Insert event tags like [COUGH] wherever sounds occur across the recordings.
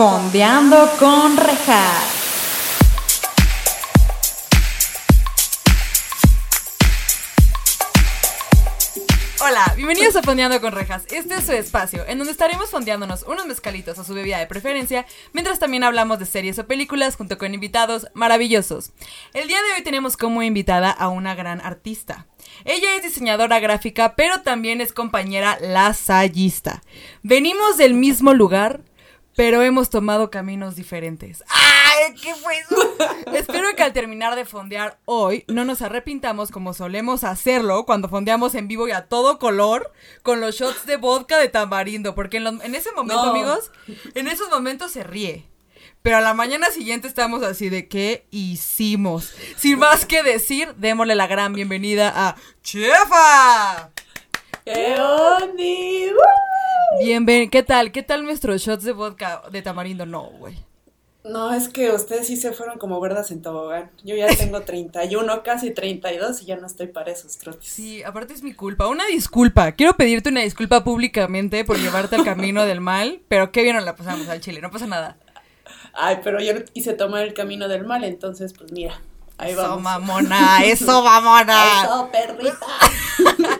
Fondeando con Rejas. Hola, bienvenidos a Fondeando con Rejas. Este es su espacio, en donde estaremos fondeándonos unos mezcalitos a su bebida de preferencia, mientras también hablamos de series o películas junto con invitados maravillosos. El día de hoy tenemos como invitada a una gran artista. Ella es diseñadora gráfica, pero también es compañera lasallista. Venimos del mismo lugar, pero hemos tomado caminos diferentes. ¡Ay, qué fue eso! [LAUGHS] Espero que al terminar de fondear hoy no nos arrepintamos como solemos hacerlo cuando fondeamos en vivo y a todo color con los shots de vodka de tamarindo, porque en, ese momento, No. amigos, en esos momentos se ríe. Pero a la mañana siguiente estamos así de ¿qué hicimos? Sin más que decir, démosle la gran bienvenida a Chefa. ¡Qué ondi! Bienven, ¿qué tal? ¿Qué tal nuestros shots de vodka de tamarindo? No, güey. No, es que ustedes sí se fueron como verdas en tobogán. Yo ya tengo [LAUGHS] 31, casi 32 y ya no estoy para esos trotes. Sí, aparte es mi culpa. Una disculpa. Quiero pedirte una disculpa públicamente por llevarte al camino del mal, pero qué bien nos la pasamos al chile, no pasa nada. Ay, pero yo quise tomar el camino del mal, entonces pues mira, ahí Eso, vamos. mamona, eso, [LAUGHS] mamona. Eso, perrita.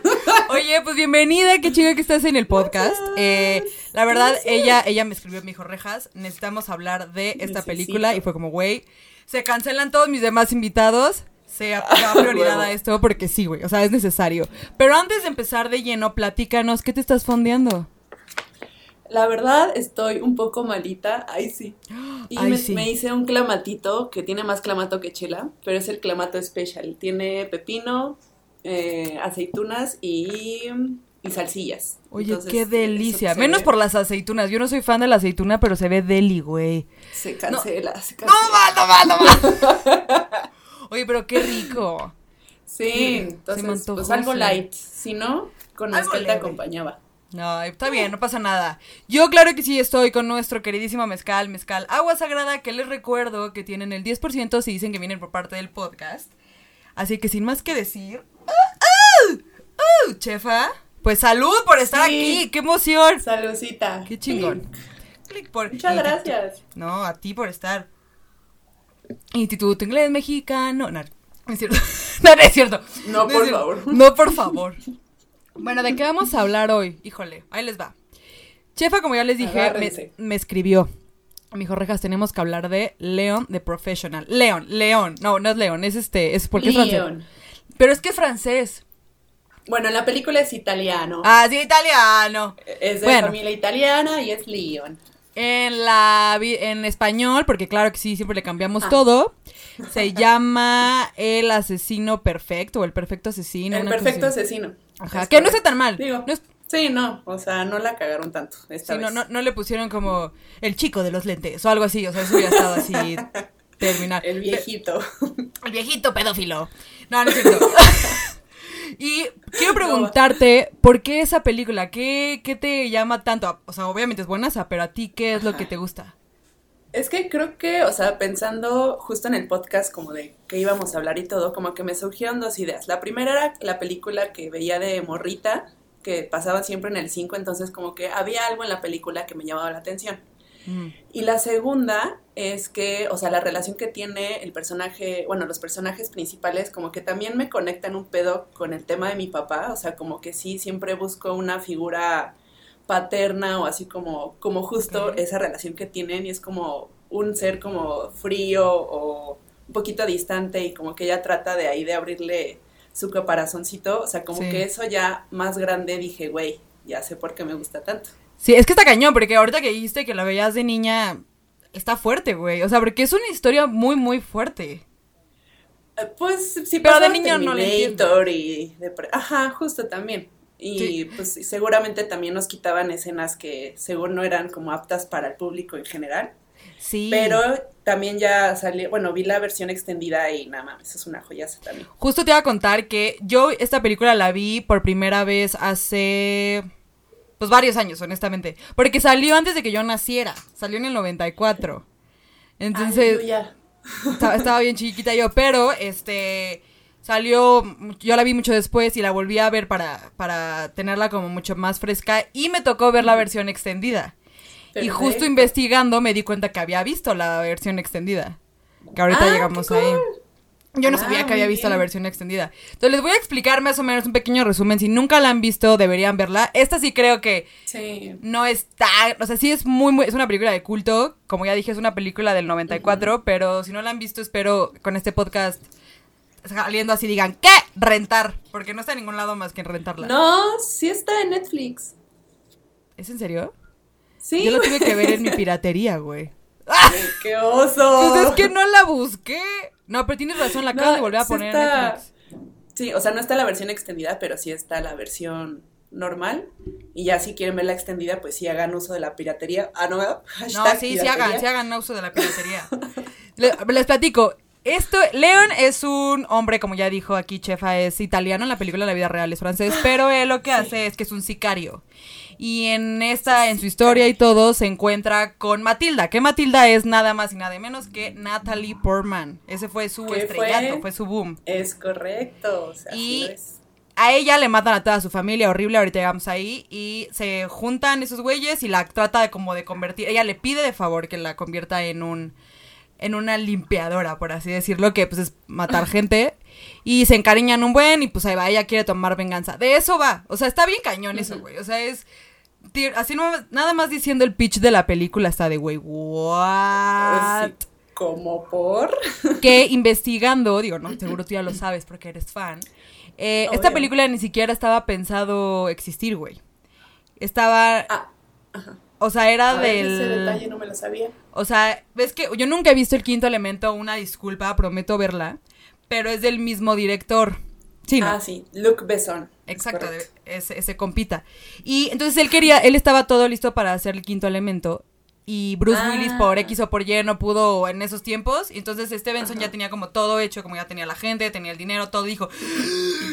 [LAUGHS] [LAUGHS] Oye, pues bienvenida, qué chido que estás en el podcast. Eh, la verdad, ella, ella me escribió, me dijo, Rejas, necesitamos hablar de esta Necesito. película. Y fue como, güey, se cancelan todos mis demás invitados. Se [LAUGHS] da prioridad a esto porque sí, güey, o sea, es necesario. Pero antes de empezar de lleno, platícanos, ¿qué te estás fondeando? La verdad, estoy un poco malita. Ay, sí. [GASPS] Y Ay, me, sí. me hice un clamatito que tiene más clamato que chela, pero es el clamato special. Tiene pepino, eh, aceitunas y, y salsillas. Oye, Entonces, qué delicia. se Menos ve- por las aceitunas. Yo no soy fan de la aceituna, pero se ve deli, güey. Se cancela, se No cancela. va, no va, no va. [LAUGHS] Oye, pero qué rico. Sí, se entonces, antojó, pues algo light. Si no, con Algo mezcal te acompañaba. No, está bien, no pasa nada. Yo claro que sí estoy con nuestro queridísimo mezcal, mezcal agua sagrada, que les recuerdo que tienen el 10% si dicen que vienen por parte del podcast. Así que sin más que decir... ¡Ah, ah! ¡Ah! chefa, pues salud por estar Sí. aquí, qué emoción. Saludcita. Qué chingón. Clic por... Muchas gracias. No, a ti por estar. Instituto Inglés Mexicano. No, no [LAUGHS] es cierto. No, no es cierto. No, por favor. No, por favor. Bueno, ¿de qué vamos a hablar hoy? Híjole, ahí les va. Chefa, como ya les dije, me, me escribió. Me dijo, Rejas, tenemos que hablar de Leon the Professional. León, León. No, no es León, es este, es porque es francés. Pero es que es francés. Bueno, en la película es italiano. Ah, sí, italiano. Es de bueno. familia italiana y es Leon. En la en español, porque claro que sí, siempre le cambiamos Ah. todo. Se [LAUGHS] llama El asesino perfecto o el perfecto asesino. El perfecto asesino. Ajá, Es que no está tan mal. Digo, No es- Sí, no, o sea, no la cagaron tanto esta sí, vez. no, no le pusieron como el chico de los lentes o algo así. O sea, eso hubiera estado así [LAUGHS] terminar. El viejito. El viejito pedófilo. No, no es cierto. [LAUGHS] [LAUGHS] y quiero preguntarte, ¿por qué esa película? ¿Qué, qué te llama tanto? O sea, obviamente es buenaza, pero a ti, ¿qué es lo que te gusta? Es que creo que, o sea, pensando justo en el podcast como de que íbamos a hablar y todo, como que me surgieron dos ideas. La primera era la película que veía de morrita, que pasaba siempre en el 5, entonces como que había algo en la película que me llamaba la atención. Mm. Y la segunda es que, o sea, la relación que tiene el personaje, bueno, los personajes principales, como que también me conectan un pedo con el tema de mi papá, o sea, como que sí, siempre busco una figura paterna o así como, como justo esa relación que tienen y es como un ser como frío o un poquito distante y como que ella trata de ahí de abrirle su caparazoncito, o sea, como Sí. que eso ya más grande dije, güey, ya sé por qué me gusta tanto. Sí, es que está cañón, porque ahorita que dijiste que la veías de niña, está fuerte, güey. O sea, porque es una historia muy, muy fuerte. Eh, Pues sí, Pero de niño no le Terminator y de Ajá, justo también. Y Sí. pues seguramente también nos quitaban escenas que según no eran como aptas para el público en general. Sí. Pero también ya salió, bueno, vi la versión extendida y nada más, es una joyaza también. Justo te iba a contar que yo esta película la vi por primera vez hace pues varios años, honestamente, porque salió antes de que yo naciera, salió en el 94. Entonces, Ay, yo ya. estaba, estaba bien chiquita yo, pero este salió, yo la vi mucho después y la volví a ver para, para tenerla como mucho más fresca y me tocó ver la versión extendida. Y justo investigando me di cuenta que había visto la versión extendida. Que ahorita Ah, llegamos ahí. cool. Yo no Ah, sabía que había visto la versión extendida. Entonces les voy a explicar más o menos un pequeño resumen. Si nunca la han visto, deberían verla. Esta sí creo que Sí. no es tan... O sea, sí es muy, muy... Es una película de culto. Como ya dije, es una película del 94. Pero si no la han visto, espero con este podcast saliendo así digan, ¿qué? Rentar. Porque no está en ningún lado más que en rentarla. No, sí está en Netflix. ¿Es en serio? Sí. Yo la tuve que ver en mi piratería, güey. ¡Qué oso! [LAUGHS] Pues es que no la busqué. No, pero tienes razón, la No, acaban de volver a sí poner está- en Netflix. Sí, o sea, no está la versión extendida, pero sí está la versión normal. Y ya si quieren ver la extendida, pues sí hagan uso de la piratería. Ah, no, [LAUGHS] No, Hashtag sí, sí piratería. hagan, sí hagan uso de la piratería. Le- les platico. Esto, Leon es un hombre, como ya dijo aquí Chefa, es italiano en la película La vida real es francés, pero él lo que hace es que es un sicario. Y en esta, en su historia y todo, se encuentra con Matilda, que Matilda es nada más y nada menos que Natalie Portman. Ese fue su ¿Qué estrellato, fue? fue? su boom. Es correcto. O sea, Y- es. A ella le matan a toda su familia, horrible, ahorita llegamos ahí, y se juntan esos güeyes y la trata de como de convertir, ella le pide de favor que la convierta en un, en una limpiadora, por así decirlo, que pues es matar [LAUGHS] gente, y se encariñan un buen, y pues ahí va, ella quiere tomar venganza. De eso va, o sea, está bien cañón eso, güey, o sea, es... Así no, nada más diciendo el pitch de la película está de, güey, what? Sí, Como por. [LAUGHS] que investigando, digo, no, seguro tú ya lo sabes porque eres fan. eh, esta película ni siquiera estaba pensado existir, güey. Estaba, Ah, o sea, era a ver, ese detalle del, no me lo sabía. o sea, ves que yo nunca he visto el quinto elemento, una disculpa, prometo verla, pero es del mismo director. Sí, ¿no? Ah, sí, Luc Besson. Exacto, ese, ese compita. Y entonces él quería, él estaba todo listo para hacer el quinto elemento. Y Bruce Ah. Willis por X o por Y no pudo en esos tiempos. Y entonces Stevenson Ajá. ya tenía como todo hecho, como ya tenía la gente, tenía el dinero, todo. Dijo,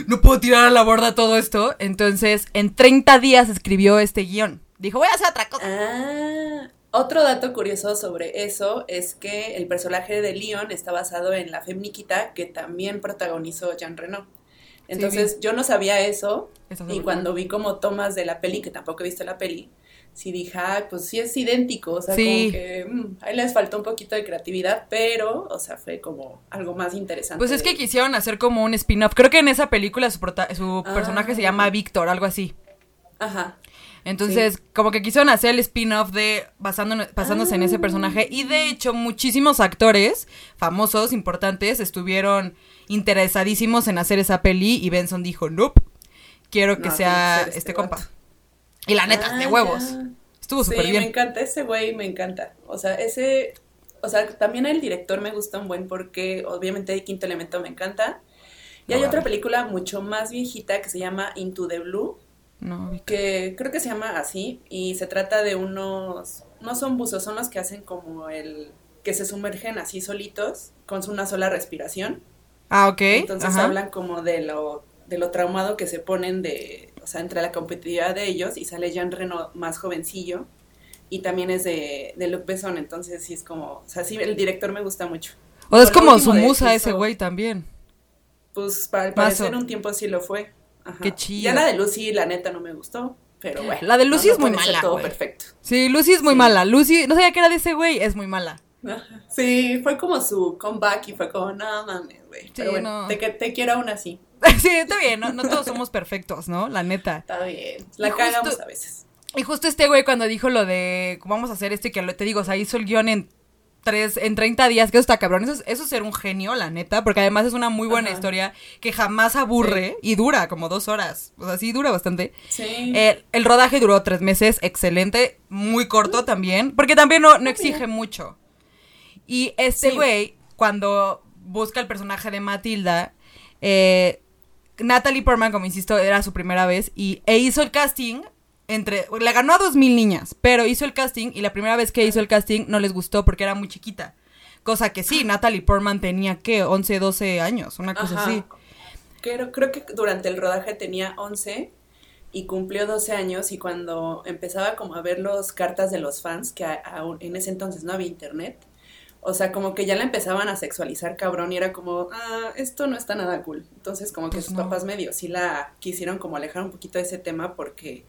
no puedo tirar a la borda todo esto. Entonces en 30 días escribió este guion. Dijo, voy a hacer otra cosa. Ah, otro dato curioso sobre eso es que el personaje de Leon está basado en la Femniquita que también protagonizó Jean Reno. Entonces yo no sabía eso y cuando vi como tomas de la peli, que tampoco he visto la peli, sí dije, "Ay, pues sí es idéntico, o sea, Sí. como que mm, ahí les faltó un poquito de creatividad, pero, o sea, fue como algo más interesante. Pues es que quisieron hacer como un spin-off. Creo que en esa película su, prota- su Ah. personaje se llama Víctor, algo así. Ajá. Entonces, como que quisieron hacer el spin-off de basándose en ese Ah. personaje. Y de hecho, muchísimos actores famosos, importantes, estuvieron interesadísimos en hacer esa peli. Y Benson dijo, nope, quiero que No, sea que este, este compa. Y la neta, Ah, de huevos. ya. Estuvo Sí, súper me bien. encanta ese güey, me encanta. O sea, ese, o sea, también el director me gusta un buen porque obviamente el quinto elemento me encanta. Y No, hay otra película mucho más viejita que se llama Into the Blue, No, que creo que se llama así y se trata de unos, no son buzos, son los que hacen como el, que se sumergen así solitos con una sola respiración. Ah, ok. Entonces ajá. hablan como de lo, de lo traumado que se ponen de, o sea, entre la competitividad de ellos y sale Jean Reno más jovencillo y también es de, de Luc Besson, entonces sí es como, o sea, sí, el director me gusta mucho. O sea, es como su musa ese güey también. Pues para al parecer un tiempo sí lo fue. Ajá. Qué chido. Ya la de Lucy, la neta, no me gustó, pero bueno. La de Lucy no- es muy mala, todo perfecto. Sí, Lucy es muy Sí. mala. Lucy, no sabía que era de ese güey, es muy mala. Sí, fue como su comeback y fue como, no mames, güey. Pero bueno, no. te, te quiero aún así. [LAUGHS] sí, está bien, no, no todos somos perfectos, ¿no? La neta. Está bien. La justo- cagamos a veces. Y justo este güey cuando dijo lo de vamos a hacer esto y que lo- te digo, o sea, hizo el guion en tres, en 30 días, que eso está cabrón. Eso es, eso es ser un genio, la neta, porque además es una muy buena Ajá. historia que jamás aburre y dura como dos horas. O sea, sí dura bastante. Sí. Eh, el rodaje duró tres meses, excelente, muy corto también, porque también no, no exige mucho. Y este Sí. güey, cuando busca el personaje de Matilda, eh, Natalie Portman, como insisto, era su primera vez, y, e hizo el casting entre, le ganó a dos mil niñas, pero hizo el casting, y la primera vez que hizo el casting no les gustó porque era muy chiquita. Cosa que sí, Natalie Portman tenía, ¿qué? 11, 12 años, una cosa Ajá. así. Creo, creo que durante el rodaje tenía 11 y cumplió 12 años y cuando empezaba como a ver las cartas de los fans, que a- en ese entonces no había internet, o sea, como que ya la empezaban a sexualizar cabrón y era como, ah, esto no está nada cool. Entonces como que Pues sus no. papás medio sí la quisieron como alejar un poquito de ese tema porque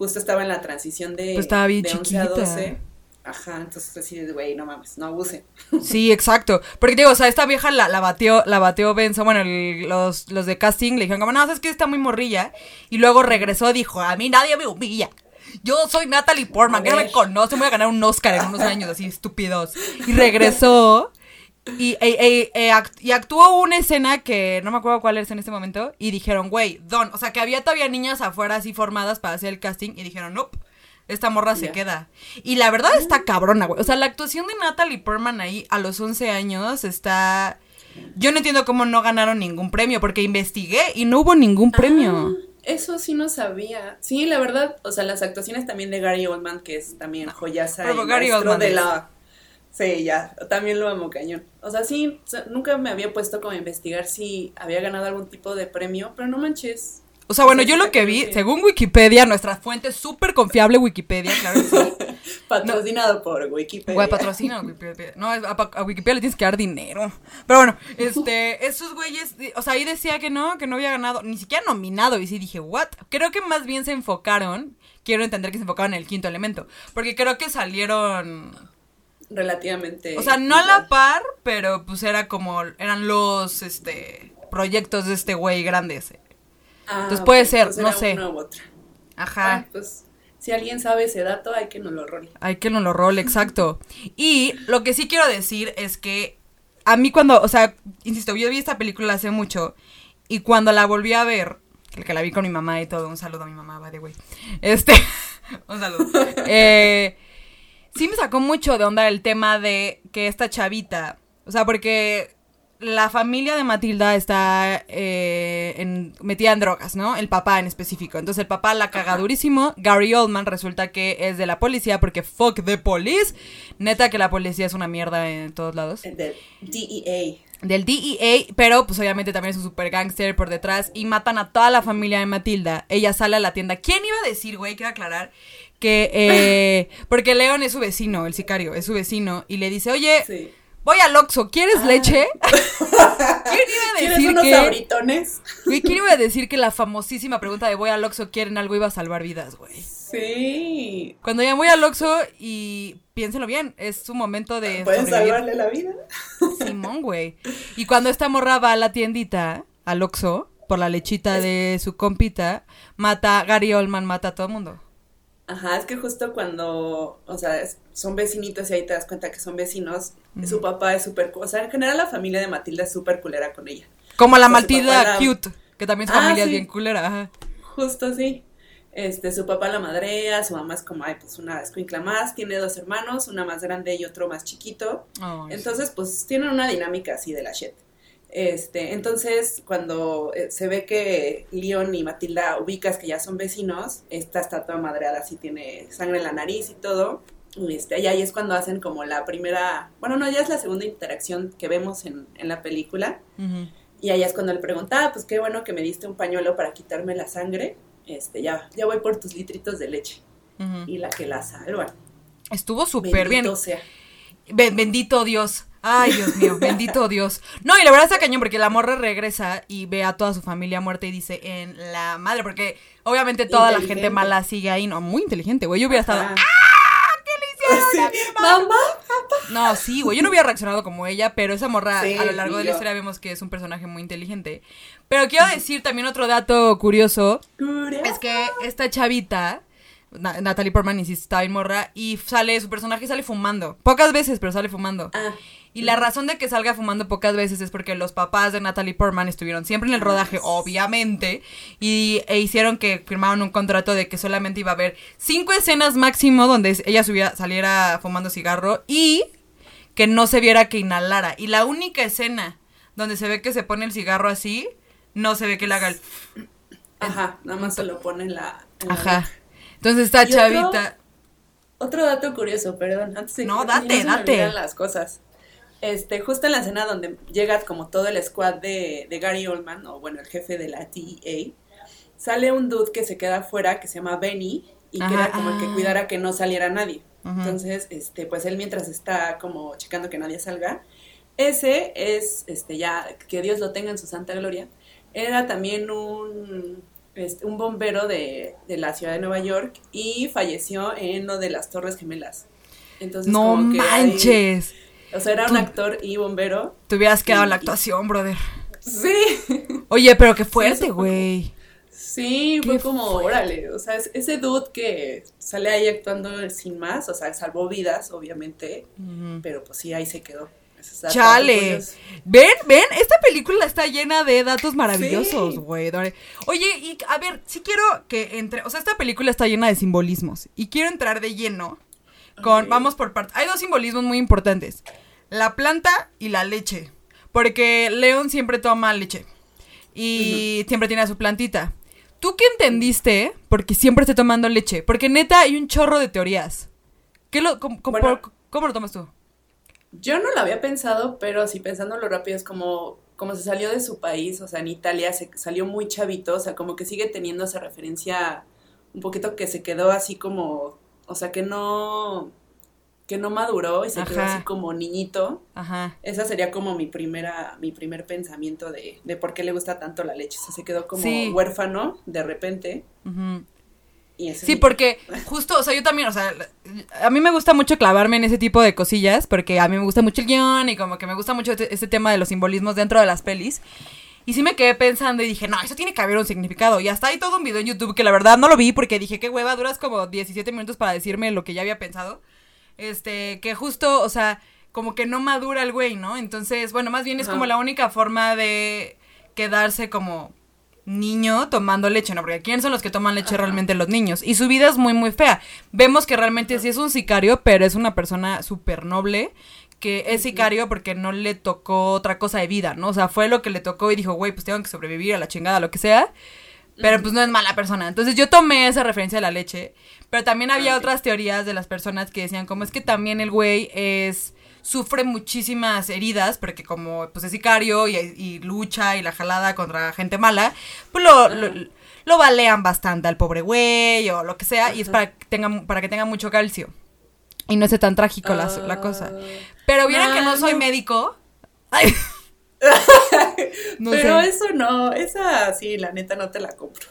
justo estaba en la transición de, Pues estaba bien de 11 a chiquita. 12. Ajá, entonces así de, güey, no mames, no abuse. [LAUGHS] Sí, exacto. Porque digo, o sea, esta vieja la, la bateó, la bateó Benzo, bueno, el- los, los de casting le dijeron como, no, es que está muy morrilla. Y luego regresó, dijo, a mí nadie me humilla. Yo soy Natalie Portman, que no me conoce, me voy a ganar un Oscar en unos [LAUGHS] años, así estúpidos. Y regresó y, e- e- e y actuó una escena que no me acuerdo cuál es en este momento. Y dijeron, güey, Don, o sea, que había todavía niñas afuera así formadas para hacer el casting. Y dijeron, nope, esta morra se queda. Y la verdad está cabrona, güey. O sea, la actuación de Natalie Portman ahí a los 11 años está... Yo no entiendo cómo no ganaron ningún premio, porque investigué y no hubo ningún premio. Ah, eso sí no sabía. Sí, la verdad, o sea, las actuaciones también de Gary Oldman, que es también joyaza y Gary Oldman de la... Sí, ya, también lo amo cañón. O sea, sí, o sea, nunca me había puesto como a investigar si había ganado algún tipo de premio, pero no manches. O sea, bueno, yo lo que vi, según Wikipedia, nuestra fuente súper confiable Wikipedia, claro que sí. [LAUGHS] Patrocinado por Wikipedia. Güey, patrocina a Wikipedia. No, a, a Wikipedia le tienes que dar dinero. Pero bueno, [LAUGHS] este, esos güeyes, o sea, ahí decía que no, que no había ganado, ni siquiera nominado. Y sí dije, ¿what? Creo que más bien se enfocaron, quiero entender que se enfocaron en el quinto elemento. Porque creo que salieron, Relativamente. o sea, no a la par, pero pues era como, eran los, este, proyectos de este güey grandes. Ah, Entonces puede ser, pues no sé. una u otra. Ajá. Pues si alguien sabe ese dato, hay que nos lo role. Hay que no lo role, exacto. Y lo que sí quiero decir es que a mí cuando, o sea, insisto, yo vi esta película hace mucho y cuando la volví a ver, que que la vi con mi mamá y todo, un saludo a mi mamá, by the way. Este, [LAUGHS] un saludo. [LAUGHS] Eh, sí me sacó mucho de onda el tema de que esta chavita, o sea, porque la familia de Matilda está eh, en- metida en drogas, ¿no? El papá en específico. Entonces el papá la caga durísimo. Gary Oldman resulta que es de la policía porque fuck the police. Neta que la policía es una mierda en todos lados. El Del DEA. Del DEA, pero pues obviamente también es un super gangster por detrás y matan a toda la familia de Matilda. Ella sale a la tienda. ¿Quién iba a decir, güey? Quiero aclarar que... eh, porque Leon es su vecino, el sicario, es su vecino y le dice, oye... Sí. Voy al Oxxo, ¿quieres leche? [LAUGHS] ¿Quién iba a ¿Quieres decir unos que... abritones? Güey, ¿quién iba a decir que la famosísima pregunta de voy al Oxxo, ¿quieren algo? iba a salvar vidas, güey. Sí. Cuando ya voy al Oxxo y piénsenlo bien, es su momento de Pueden sobrevivir. salvarle la vida. Simón, güey. Y cuando esta morra va a la tiendita, al Oxxo, por la lechita de su compita, mata, Gary Oldman mata a todo el mundo. Ajá, es que justo cuando, o sea, son vecinitos y ahí te das cuenta que son vecinos, su papá es súper, o sea, en general la familia de Matilda es súper culera con ella. Como la O sea, Matilda Cute, que también su Ah, familia es sí. bien culera. Ajá. Justo así. Este, su papá la madrea, su mamá es como, ay, pues una escuincla más, tiene dos hermanos, una más grande y otro más chiquito. Sí. Entonces, pues tienen una dinámica así de la shit. Este, entonces, cuando eh, se ve que Leon y Matilda ubicas que ya son vecinos, esta está toda madreada, así tiene sangre en la nariz y todo. Y este, y ahí es cuando hacen como la primera, bueno, no, ya es la segunda interacción que vemos en, en la película. Y ahí es cuando le pregunta, ah, pues qué bueno que me diste un pañuelo para quitarme la sangre. Este, ya, ya voy por tus litritos de leche. Y la que la salva. Estuvo súper bien. Sea. Ben- bendito Dios. Ay, Dios mío, bendito Dios. No, y la verdad está cañón porque la morra regresa y ve a toda su familia muerta y dice en la madre, porque obviamente toda la gente mala sigue ahí. No, muy inteligente, güey. Yo hubiera estado. Ajá. ¿Qué le hicieron a mi Sí. Mamá. No, sí, güey. Yo no hubiera reaccionado como ella, pero esa morra Sí, a lo largo de la historia vemos que es un personaje muy inteligente. Pero quiero decir también otro dato curioso. Es que esta chavita, Natalie Portman, insisto, está bien morra, y sale, su personaje sale fumando. Pocas veces, pero sale fumando. Ah, Y la razón de que salga fumando pocas veces es porque los papás de Natalie Portman estuvieron siempre en el rodaje, obviamente, y e hicieron que firmaron un contrato de que solamente iba a haber cinco escenas máximo donde ella subiera, saliera fumando cigarro y que no se viera que inhalara. Y la única escena donde se ve que se pone el cigarro así, no se ve que le haga el... Ajá, nada más se lo pone en la. en Ajá. Entonces otro- chavita... Otro dato curioso, perdón, antes de No, que date, me date. las cosas. Este, justo en la escena donde llega como todo el squad de, de Gary Oldman, o bueno, el jefe de la DEA, sale un dude que se queda afuera que se llama Benny y que Ajá, era como el que ah. cuidara que no saliera nadie. Entonces, este, pues él mientras está como checando que nadie salga, ese es, este, ya, que Dios lo tenga en su santa gloria, era también un, este, un bombero de, de la ciudad de Nueva York y falleció en lo de las Torres Gemelas. Entonces, no como que ahí- manches. o sea, era un actor y bombero. Te hubieras quedado en la actuación, brother. Sí. Oye, pero qué fuerte, güey. Sí, fue como, fuerte. órale, o sea, es- ese dude que sale ahí actuando sin más, o sea, salvó vidas, obviamente, pero pues sí, ahí se quedó. Está- está Chale. Ven, ven, esta película está llena de datos maravillosos, güey. Oye, y a ver, sí quiero que entre, o sea, esta película está llena de simbolismos y quiero entrar de lleno con, vamos por partes. Hay dos simbolismos muy importantes, la planta y la leche, porque León siempre toma leche y siempre tiene a su plantita. ¿Tú qué entendiste? Porque siempre esté tomando leche, porque neta hay un chorro de teorías. ¿Qué lo, cómo, cómo- Bueno. cómo lo tomas tú? Yo no lo había pensado, pero sí pensándolo rápido es como, como se salió de su país, o sea, en Italia se salió muy chavito, o sea, como que sigue teniendo esa referencia un poquito que se quedó así como, o sea, que no, que no maduró y se quedó así como niñito. Ajá. Esa sería como mi primera, mi primer pensamiento de, de por qué le gusta tanto la leche. O sea, se quedó como Sí. huérfano de repente. ujú. Y Sí, mi- porque justo, o sea, yo también, o sea, a mí me gusta mucho clavarme en ese tipo de cosillas, porque a mí me gusta mucho el guion y como que me gusta mucho este, este tema de los simbolismos dentro de las pelis. Y sí me quedé pensando y dije, no, eso tiene que haber un significado. Y hasta hay todo un video en YouTube que la verdad no lo vi porque dije, qué hueva, duras como 17 minutos para decirme lo que ya había pensado. Este, que justo, o sea, como que no madura el güey, ¿no? Entonces, bueno, más bien es Ajá. como la única forma de quedarse como niño tomando leche, ¿no? Porque ¿quién son los que toman leche Ajá. realmente los niños? Y su vida es muy, muy fea. Vemos que realmente sí es un sicario, pero es una persona súper noble que es sicario porque no le tocó otra cosa de vida, ¿no? O sea, fue lo que le tocó y dijo, güey, pues tengo que sobrevivir a la chingada, lo que sea. Pero pues no es mala persona. Entonces yo tomé esa referencia de la leche. Pero también había otras teorías de las personas que decían, como es que también el güey es sufre muchísimas heridas porque como pues es sicario y, y lucha y la jalada contra gente mala, pues lo, lo, lo balean bastante al pobre güey o lo que sea y es para que tenga, para que tenga mucho calcio. Y no esté tan trágico la, la Ah. cosa. Pero vieran que no soy no. médico. Ay. [LAUGHS] no Pero sé. eso no, esa sí, la neta no te la compro.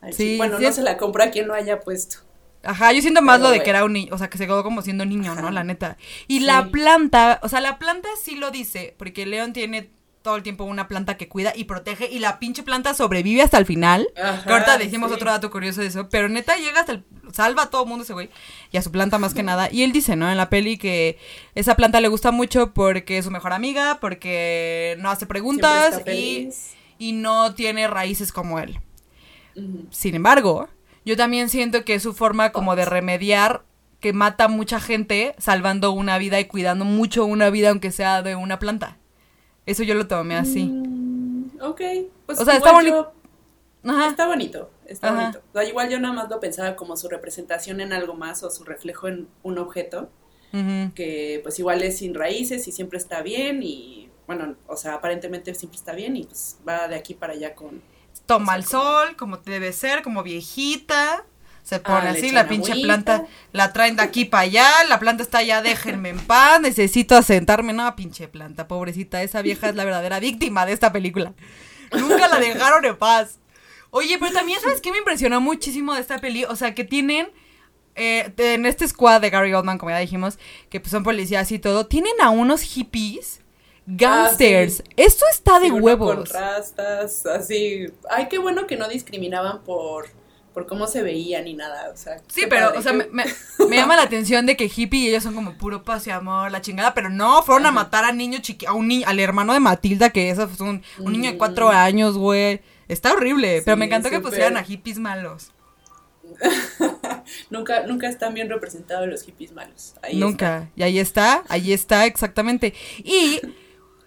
Ay, Sí, sí, Bueno, sí no es- se la compra a quien lo haya puesto. Ajá, yo siento más Pero lo de que era un niño, o sea, que se quedó como siendo niño, ¿no? La neta. Y Sí. la planta, o sea, la planta sí lo dice, porque León tiene todo el tiempo una planta que cuida y protege y la pinche planta sobrevive hasta el final. Ajá, ahorita decimos sí. otro dato curioso de eso, pero neta llega hasta el salva a todo mundo ese güey y a su planta más que nada. Y él dice, ¿no? En la peli que esa planta le gusta mucho porque es su mejor amiga, porque no hace preguntas y, y no tiene raíces como él. Sin embargo, yo también siento que es su forma como de remediar que mata mucha gente salvando una vida y cuidando mucho una vida aunque sea de una planta. Eso yo lo tomé así. Mm, ok. Pues O sea, está bonito. yo- Ajá. Está bonito, está Ajá. bonito. O sea, igual yo nada más lo pensaba como su representación en algo más o su reflejo en un objeto, que pues igual es sin raíces y siempre está bien y bueno, o sea, aparentemente siempre está bien y pues va de aquí para allá con... Toma el sol, como debe ser, como viejita. Se pone Ah, así, la pinche agüita. planta la traen de aquí para allá, la planta está allá, déjenme en paz, necesito asentarme. No, pinche planta, pobrecita, esa vieja es la verdadera víctima de esta película. Nunca la dejaron en paz. Oye, pero también, ¿sabes qué me impresionó muchísimo de esta peli? O sea, que tienen, eh, en este squad de Gary Oldman, como ya dijimos, que pues son policías y todo, tienen a unos hippies gangsters. Ah, sí. Esto está de Sí, uno Con huevos. rastas, así... Ay, qué bueno que no discriminaban por, por cómo se veían ni nada, o sea... Sí, pero, padre, o sea, me, me- me llama la atención de que hippie y ellos son como puro paz y amor, la chingada, pero no, fueron a matar a niño chiqui, a un ni- al hermano de Matilda, que es un, un niño de cuatro Mm. años, güey. Está horrible, pero me encantó que pusieran a hippies malos. [LAUGHS] nunca, nunca están bien representados los hippies malos. Ahí Nunca. Y ahí está, ahí está, exactamente. Y [LAUGHS]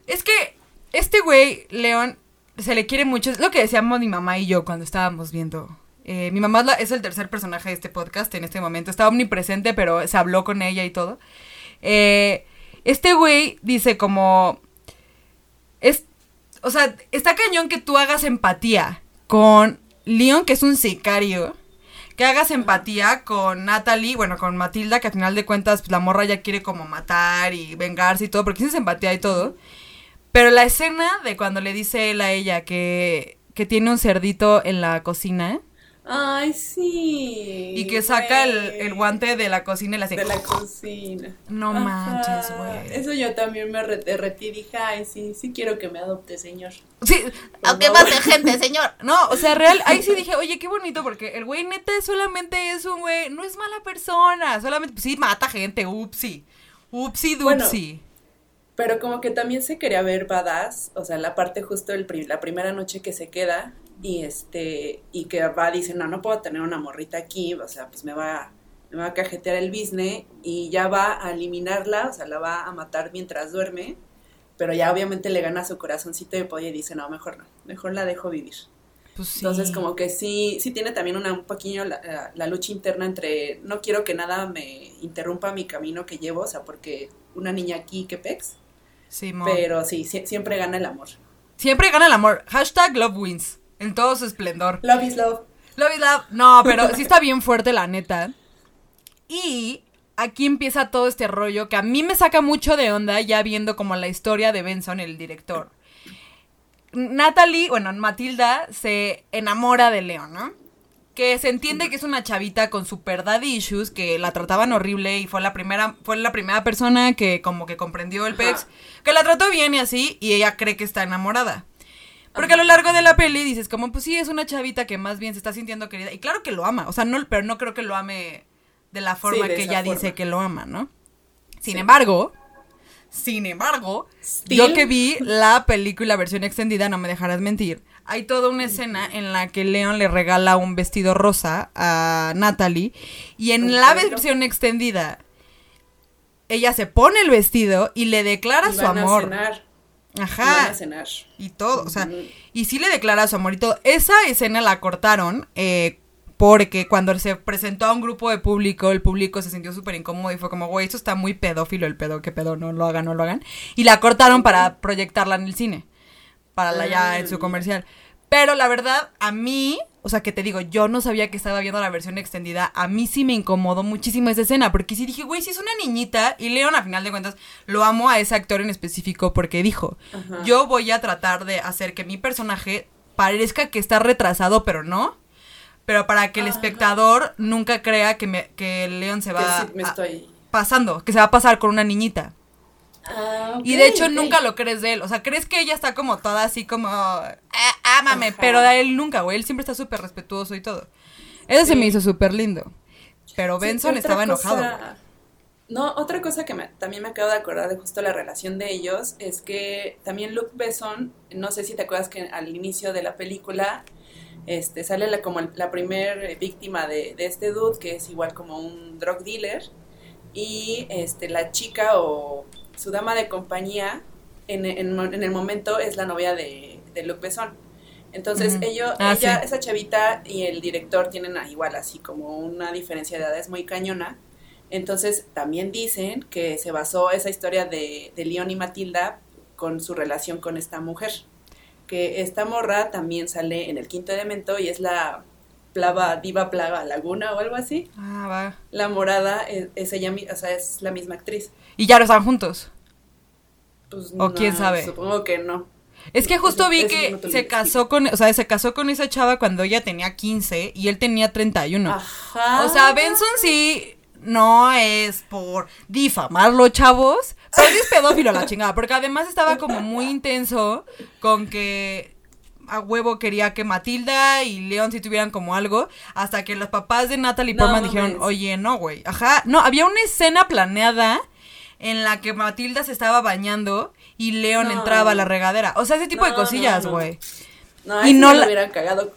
es que este güey, León, se le quiere mucho. Es lo que decíamos mi mamá y yo cuando estábamos viendo. Eh, mi mamá es, es el tercer personaje de este podcast en este momento. Está omnipresente, pero se habló con ella y todo. Eh, este güey dice como... Es, o sea, está cañón que tú hagas empatía con Leon, que es un sicario. Que hagas empatía con Natalie, bueno, con Matilda, que al final de cuentas pues, la morra ya quiere como matar y vengarse y todo, porque tienes empatía y todo. Pero la escena de cuando le dice él a ella que, que tiene un cerdito en la cocina, Ay, sí. Y que saca el, el guante de la cocina y le hace... de la [LAUGHS] cocina. No Ajá. manches, güey. Eso yo también me re- derretí y dije, ay, sí, sí quiero que me adopte, señor. Sí, aunque más de gente, [LAUGHS] señor. No, o sea, real, ahí sí dije, oye, qué bonito, porque el güey neta solamente es un güey, no es mala persona, solamente, pues, sí, mata gente, upsi. Upsi Bueno, dupsi. Pero como que también se quería ver badass, o sea, la parte justo del pri- la primera noche que se queda y este y que va dice, "No, no puedo tener una morrita aquí, o sea, pues me va me va a cajetear el business y ya va a eliminarla, o sea, la va a matar mientras duerme, pero ya obviamente le gana su corazoncito de pollo y dice, "No, mejor no, mejor la dejo vivir." Pues sí. Entonces como que sí, sí tiene también una, un poquillo la, la- la lucha interna entre no quiero que nada me interrumpa mi camino que llevo, o sea, porque una niña aquí que pex, Pero sí, sie- siempre gana el amor. Siempre gana el amor. Hashtag love wins. En todo su esplendor. Love is love. Love is love. No, pero sí está bien fuerte, la neta. Y aquí empieza todo este rollo que a mí me saca mucho de onda ya viendo como la historia de Benson, el director. Natalie, bueno, Matilda se enamora de Leon, ¿no? Que se entiende que es una chavita con super daddy issues, que la trataban horrible y fue la primera, fue la primera persona que como que comprendió el pex, que la trató bien y así, y ella cree que está enamorada. Porque a lo largo de la peli dices, como, pues sí, es una chavita que más bien se está sintiendo querida. Y claro que lo ama, o sea, no, pero no creo que lo ame de la forma de que ella forma. dice que lo ama, ¿no? Sin Sí. embargo, sin embargo, Still. yo que vi la película versión extendida, no me dejarás mentir, hay toda una escena en la que Leon le regala un vestido rosa a Natalie y en la versión extendida ella se pone el vestido y le declara Y su a amor. cenar. y van Ajá. a cenar. Y todo, o sea, y sí le declara su amor y todo. Esa escena la cortaron eh, porque cuando se presentó a un grupo de público, el público se sintió súper incómodo y fue como, güey, esto está muy pedófilo, el pedo, qué pedo, no lo hagan, no lo hagan. Y la cortaron para proyectarla en el cine, para la ya en su comercial. Pero la verdad, a mí, o sea, que te digo, yo no sabía que estaba viendo la versión extendida. A mí sí me incomodó muchísimo esa escena, porque sí dije, güey, si es una niñita, y Leon, a final de cuentas, lo amo a ese actor en específico porque dijo, Ajá. yo voy a tratar de hacer que mi personaje parezca que está retrasado, pero no. Pero para que el Ajá. espectador nunca crea que, me, que Leon se Que va sí me a- estoy... pasando, que se va a pasar con una niñita. Ah, Y de hecho nunca lo crees de él. O sea, crees que ella está como toda así como, "Ah, ámame, Ajá. pero de él nunca, güey. Él siempre está súper respetuoso y todo. Eso se me hizo súper lindo. Pero Benson estaba cosa- enojado. No, otra cosa que me- también me acabo de acordar de justo la relación de ellos es que también Luke Besson, no sé si te acuerdas que al inicio de la película este, sale la, como la primer víctima de, de este dude, que es igual como un drug dealer, y este, la chica o su dama de compañía en, en- en el momento es la novia de, de Luke Besson. Entonces ello- Ah, ella, sí. esa chavita y el director tienen a- igual así como una diferencia de edades muy cañona. Entonces también dicen que se basó esa historia de, de León y Matilda con su relación con esta mujer. Que esta morra también sale en el quinto elemento y es la plava, diva plaga laguna o algo así. Ah, va. La morada es, es ella, o sea, es la misma actriz. Y ya no están juntos. Pues, O quién sabe. Supongo que no. Es que justo Eso- vi que no se casó con, o sea, se casó con esa chava cuando ella tenía 15 y él tenía 31. Ajá. O sea, Benson sí no es por difamarlo, chavos, pero es pedófilo la chingada, porque además estaba como muy intenso con que a huevo quería que Matilda y León sí tuvieran como algo, hasta que los papás de Natalie No Portman dijeron, mames. oye, no, güey, ajá, no, había una escena planeada en la que Matilda se estaba bañando y León No. entraba a la regadera, o sea, ese tipo de No, cosillas, güey. No, y no la- hubieran cagado.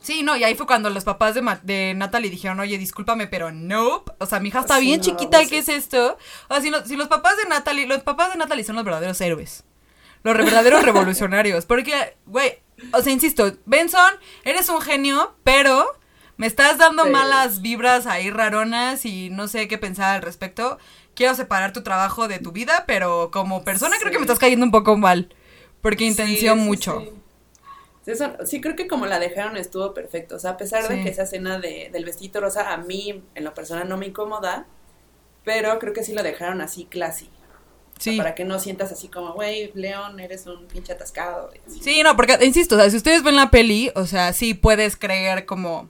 Sí, no, y ahí fue cuando los papás de, Ma- de Natalie dijeron, oye, discúlpame, pero nope. O sea, mi hija está bien chiquita, ¿qué es esto? O sea, si, no- si los papás de Natalie, los papás de Natalie son los verdaderos héroes. Los verdaderos revolucionarios. Porque, güey, o sea, insisto, Benson, eres un genio, pero me estás dando Sí. malas vibras ahí raronas y no sé qué pensar al respecto. Quiero separar tu trabajo de tu vida, pero como persona creo que me estás cayendo un poco mal. Porque intenció Sí, sí, mucho. Sí. Sí, eso- sí, creo que como la dejaron estuvo perfecto. O sea, a pesar de que esa escena de, del vestido rosa a mí, en lo personal, no me incomoda, pero creo que sí lo dejaron así classy. O sea, Sí. para que no sientas así como, güey, León, eres un pinche atascado. Sí, no, porque, insisto, o sea, si ustedes ven la peli, o sea, sí puedes creer como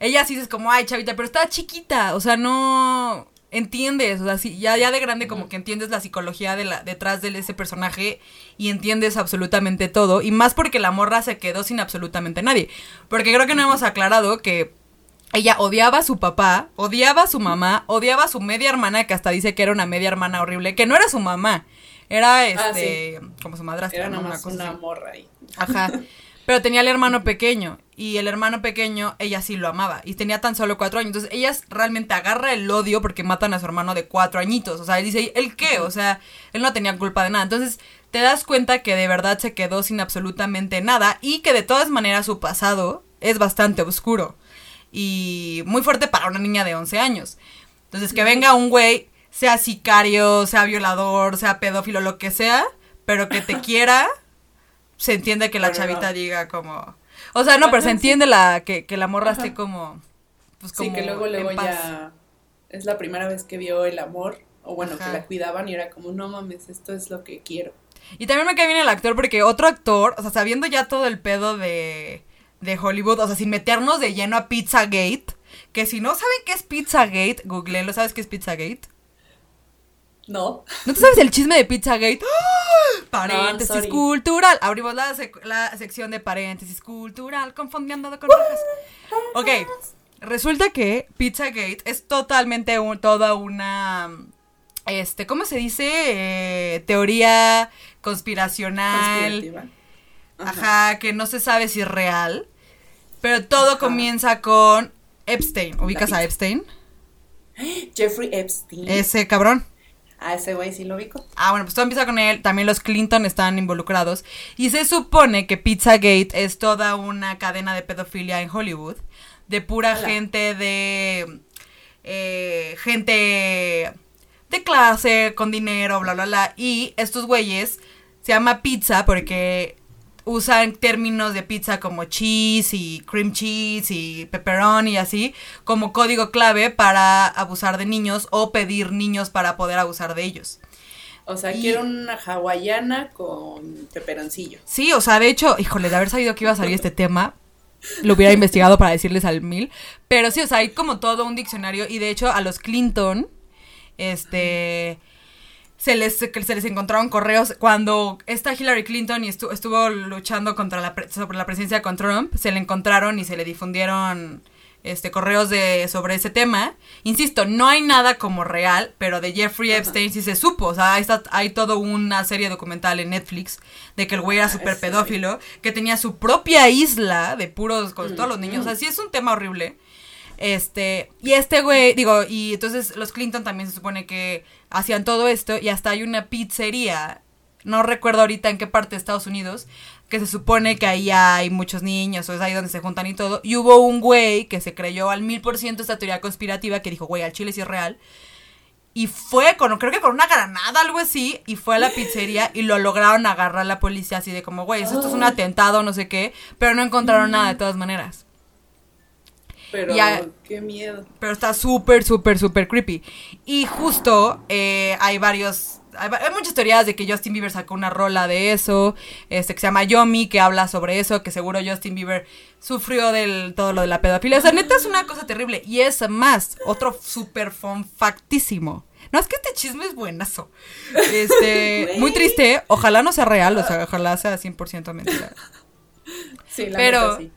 ella sí es como, ay, chavita, pero está chiquita, o sea, no entiendes, o sea, sí, ya, ya de grande como que entiendes la psicología de la, detrás de ese personaje y entiendes absolutamente todo, y más porque la morra se quedó sin absolutamente nadie, porque creo que no hemos aclarado que ella odiaba a su papá, odiaba a su mamá, odiaba a su media hermana, que hasta dice que era una media hermana horrible, que no era su mamá, era Ah, este, como su madrastra, Era ¿no? nomás cosa una morra ahí. Ajá. [LAUGHS] Pero tenía el hermano pequeño. Y el hermano pequeño, ella sí lo amaba. Y tenía tan solo cuatro años. Entonces, ella realmente agarra el odio porque matan a su hermano de cuatro añitos. O sea, él dice, ¿el qué? O sea, él no tenía culpa de nada. Entonces, te das cuenta que de verdad se quedó sin absolutamente nada. Y que de todas maneras su pasado es bastante oscuro. Y muy fuerte para una niña de 11 años. Entonces, que venga un güey, sea sicario, sea violador, sea pedófilo, lo que sea, pero que te [LAUGHS] quiera, se entiende que la Bueno, chavita no. diga como... O sea, no, pero se entiende la que, que la morra Ajá. esté como... Pues como Sí, que luego, luego en paz. ya es la primera vez que vio el amor, o bueno, Ajá. que la cuidaban y era como, no mames, esto es lo que quiero. Y también me cae bien el actor porque otro actor, o sea, sabiendo ya todo el pedo de, de Hollywood, o sea, sin meternos de lleno a Pizzagate, que si no saben qué es Pizzagate, googleenlo, ¿sabes qué es Pizzagate? No, ¿No te sabes el chisme de Pizzagate? [GASPS] ¡Ah! Paréntesis sorry. cultural. Abrimos la, sec- la sección de paréntesis cultural, confundiendo con rojas. Ok, resulta que Pizzagate es totalmente un- toda una... Este, ¿cómo se dice? Eh, teoría conspiracional. Ajá. que no se sabe si es real. Pero todo Ajá. comienza con Epstein. ¿Ubicas a. Epstein? [GASPS] Jeffrey Epstein. Ese cabrón. A ese güey sí lo ubico. Ah, bueno, pues todo empieza con él. También los Clinton están involucrados. Y se supone que Pizzagate es toda una cadena de pedofilia en Hollywood. De pura gente de. eh, gente de clase, con dinero, bla, bla, bla. Y estos güeyes se llama pizza porque usan términos de pizza como cheese y cream cheese y pepperoni y así como código clave para abusar de niños o pedir niños para poder abusar de ellos. O sea, Y- quiero una hawaiana con peperoncillo. Sí, o sea, de hecho, híjole, de haber sabido que iba a salir este tema, lo hubiera investigado para decirles al mil. Pero sí, o sea, hay como todo un diccionario. Y de hecho, a los Clinton, este. Se les, se les encontraron correos cuando esta Hillary Clinton y estu- estuvo luchando contra la pre- sobre la presidencia con Trump, se le encontraron y se le difundieron este correos de sobre ese tema. Insisto, no hay nada como real, pero de Jeffrey Ajá. Epstein sí se supo. O sea, hay, hay toda una serie documental en Netflix de que el güey era Ah, súper pedófilo, que tenía su propia isla de puros con todos los Mm, niños. O sea, mm. sí es un tema horrible. Este, y este güey, digo, y entonces los Clinton también se supone que hacían todo esto y hasta hay una pizzería, no recuerdo ahorita en qué parte de Estados Unidos, que se supone que ahí hay muchos niños, o es ahí donde se juntan y todo. Y hubo un güey que se creyó al mil por ciento esta teoría conspirativa que dijo, güey, al chile sí es real. Y fue con, creo que con una granada, algo así, y fue a la pizzería y lo lograron agarrar la policía así de como, güey, esto es un Ay. atentado, no sé qué, pero no encontraron nada de todas maneras. Pero qué miedo. Pero está súper, súper, súper creepy. Y justo eh, hay varios. Hay, muchas teorías de que Justin Bieber sacó una rola de eso. Este que se llama Yomi, que habla sobre eso. Que seguro Justin Bieber sufrió del todo lo de la pedofilia. O sea, neta es una cosa terrible. Y es más, otro súper fun factísimo. No, es que este chisme es buenazo. Este, [LAUGHS] muy triste. Ojalá no sea real, o sea, ojalá sea 100% mentira. Sí, la Pero neta, sí.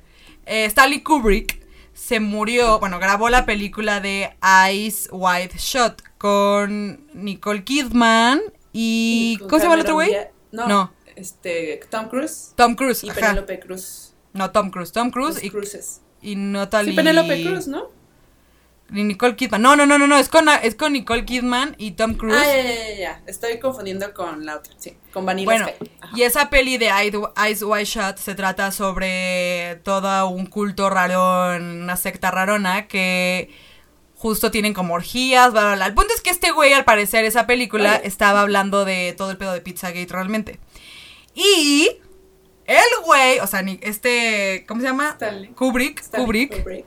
eh, Stanley Kubrick se murió, bueno, grabó la película de Ice White Shot con Nicole Kidman y... ¿Cómo se llama el otro güey? No, No. este, Tom Cruise Tom Cruise, y. Penélope Cruz. No, Tom Cruise, Tom Cruise Los y, Cruces. y Natalie... Sí, Penélope Cruz, ¿no? Nicole Kidman. No, no, no, no, no, es con, es con Nicole Kidman y Tom Cruise. Ah, ya, ya, ya. Estoy confundiendo con la otra, sí, con Vanilla Bueno, y esa peli de Ice White Shot se trata sobre todo un culto raro, una secta rarona que justo tienen como orgías, bla, bla, bla. El punto es que este güey, al parecer, esa película estaba hablando de todo el pedo de Pizzagate realmente. Y el güey, o sea, este, ¿cómo se llama? Stanley. Kubrick, Stanley Kubrick, Kubrick.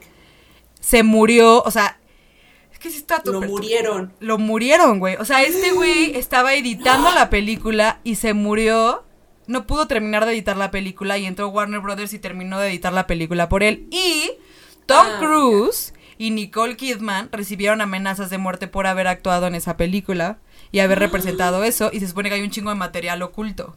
Se murió, o sea, es que sí está Lo murieron. lo murieron, güey. O sea, este güey [GASPS] estaba editando la película y se murió. No pudo terminar de editar la película y entró Warner Brothers y terminó de editar la película por él. Y Tom Ah, Cruise y Nicole Kidman recibieron amenazas de muerte por haber actuado en esa película y haber [GASPS] representado eso. Y se supone que hay un chingo de material oculto.